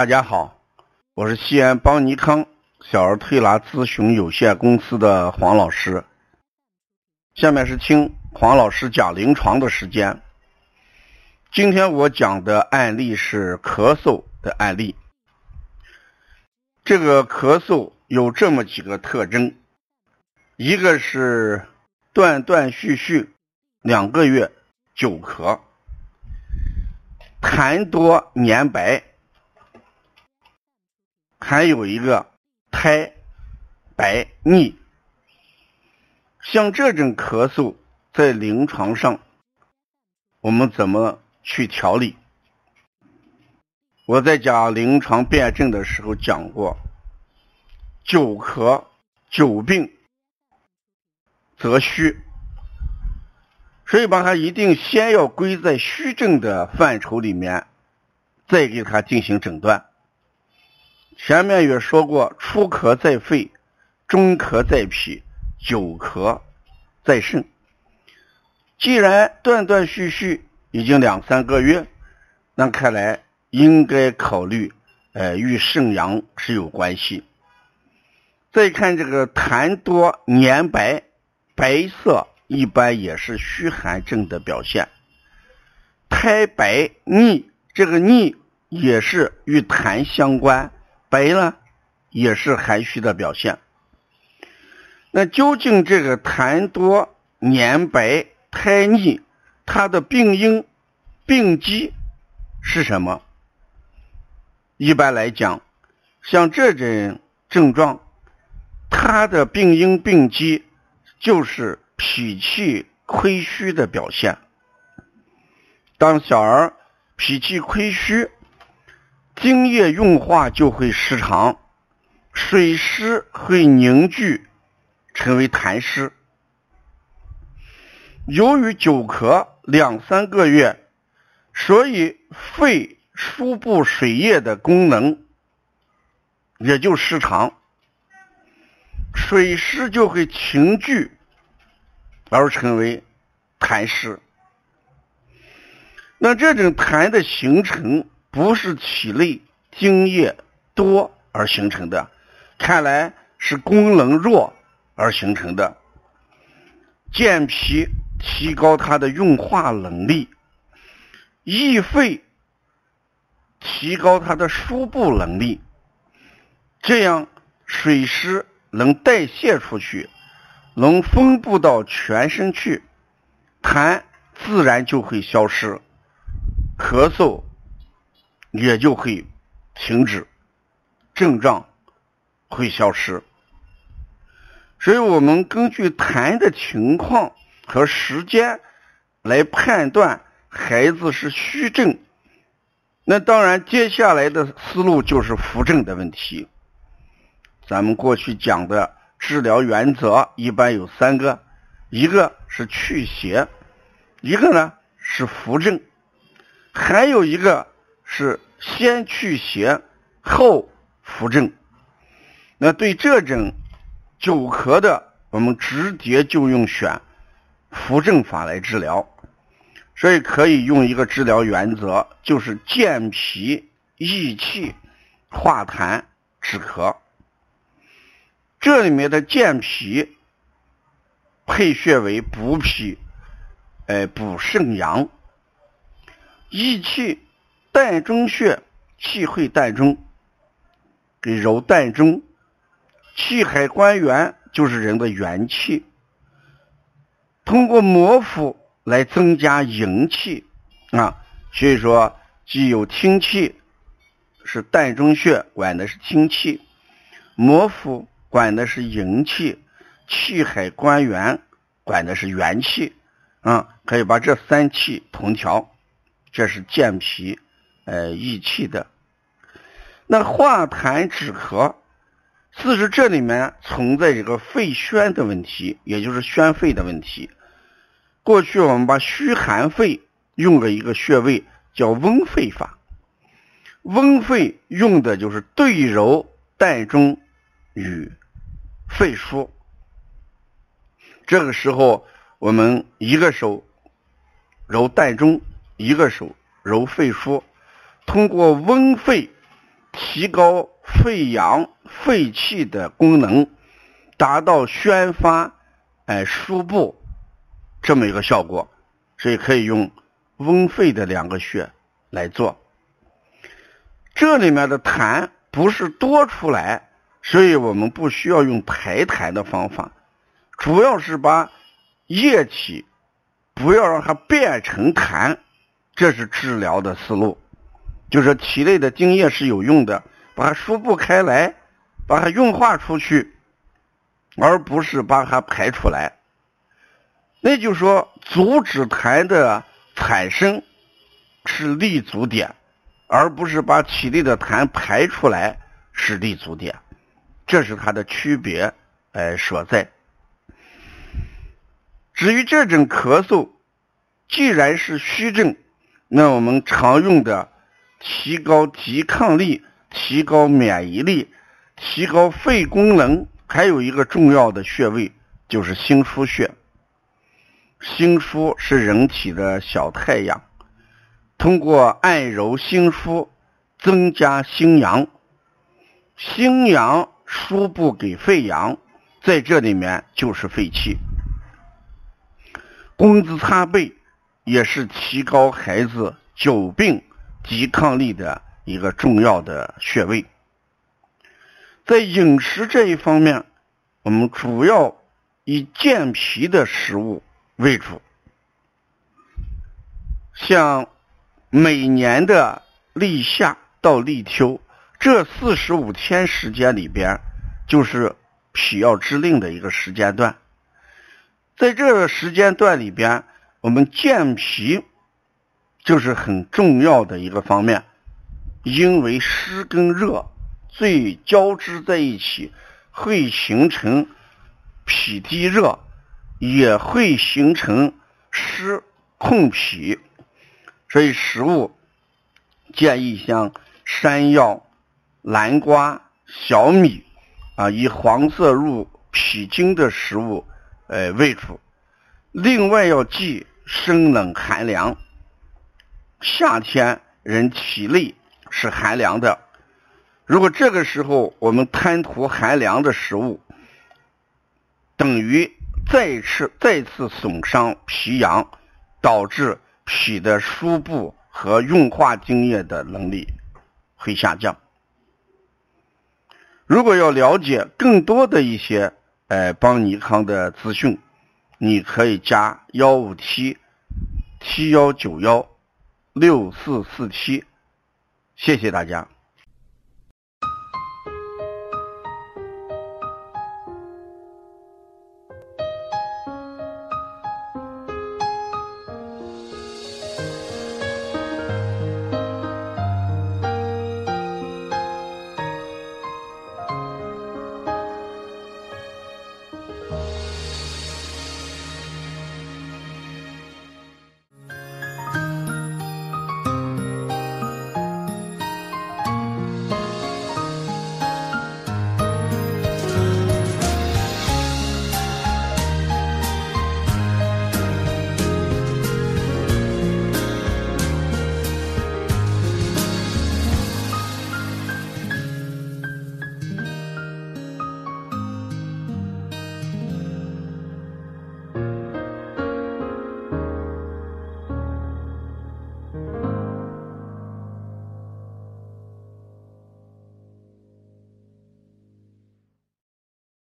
大家好，我是西安邦尼康小儿推拿咨询有限公司的黄老师。下面是听黄老师讲临床的时间。今天我讲的案例是咳嗽的案例。这个咳嗽有这么几个特征，一个是断断续续，两个月久咳，痰多黏白。还有一个苔白腻，像这种咳嗽，在临床上我们怎么去调理？我在讲临床辨证的时候讲过，久咳久病则虚，所以把它一定先要归在虚症的范畴里面，再给它进行诊断。前面也说过，初咳在肺，中咳在脾，久咳在肾。既然断断续续已经两三个月，那看来应该考虑，呃，与肾阳是有关系。再看这个痰多黏白，白色一般也是虚寒症的表现。苔白腻，这个腻也是与痰相关。白呢，也是寒虚的表现。那究竟这个痰多、黏白、苔腻，它的病因、病机是什么？一般来讲，像这种症状，它的病因、病机就是脾气亏虚的表现。当小儿脾气亏虚。精液运化就会失常，水湿会凝聚，成为痰湿。由于久咳两三个月，所以肺输布水液的功能也就失常，水湿就会凝聚而成为痰湿。那这种痰的形成。不是体内津液多而形成的，看来是功能弱而形成的。健脾提高它的运化能力，益肺提高它的输布能力，这样水湿能代谢出去，能分布到全身去，痰自然就会消失，咳嗽。也就会停止，症状会消失。所以我们根据痰的情况和时间来判断孩子是虚症。那当然，接下来的思路就是扶正的问题。咱们过去讲的治疗原则一般有三个：一个是去邪，一个呢是扶正，还有一个。是先去邪后扶正。那对这种久咳的，我们直接就用选扶正法来治疗。所以可以用一个治疗原则，就是健脾益气、化痰止咳。这里面的健脾配穴为补脾，哎，补肾阳，益气。膻中穴，气会膻中，给揉膻中，气海关元就是人的元气，通过摩腹来增加营气啊。所以说，既有听气，是膻中穴管的是听气，摩腹管的是营气，气海关元管的是元气啊。可以把这三气同调，这是健脾。呃，益气的，那化痰止咳，其实这里面存在一个肺宣的问题，也就是宣肺的问题。过去我们把虚寒肺用了一个穴位叫温肺法，温肺用的就是对揉膻中与肺腧。这个时候，我们一个手揉膻中，一个手揉肺腧。通过温肺提高肺阳肺气的功能，达到宣发哎输布这么一个效果，所以可以用温肺的两个穴来做。这里面的痰不是多出来，所以我们不需要用排痰的方法，主要是把液体不要让它变成痰，这是治疗的思路。就是体内的精液是有用的，把它输布开来，把它运化出去，而不是把它排出来。那就说阻止痰的产生是立足点。而不是把体内的痰排出来是立足点，这是它的区别哎所在。至于这种咳嗽，既然是虚症，那我们常用的提高抵抗力、提高免疫力、提高肺功能，还有一个重要的穴位就是心腧穴。心腧是人体的小太阳。通过按揉心腧，增加心阳，心阳输布给肺阳，在这里面就是肺气。工资擦背也是提高孩子久病抵抗力的一个重要的穴位。在饮食这一方面，我们主要以健脾的食物为主，像。每年的立夏到立秋这四十五天时间里边，就是脾要之令的一个时间段。在这个时间段里边，我们健脾就是很重要的一个方面，因为湿跟热最交织在一起，会形成脾低热，也会形成湿控脾。所以，食物建议像山药、南瓜、小米啊，以黄色入脾经的食物呃为主。另外要忌生冷寒凉。夏天人体内是寒凉的，如果这个时候我们贪图寒凉的食物，等于再次再次损伤脾阳，导致。脾的输布和运化精液的能力会下降。如果要了解更多的一些呃邦尼康的资讯，你可以加幺五七七幺九幺六四四七，谢谢大家。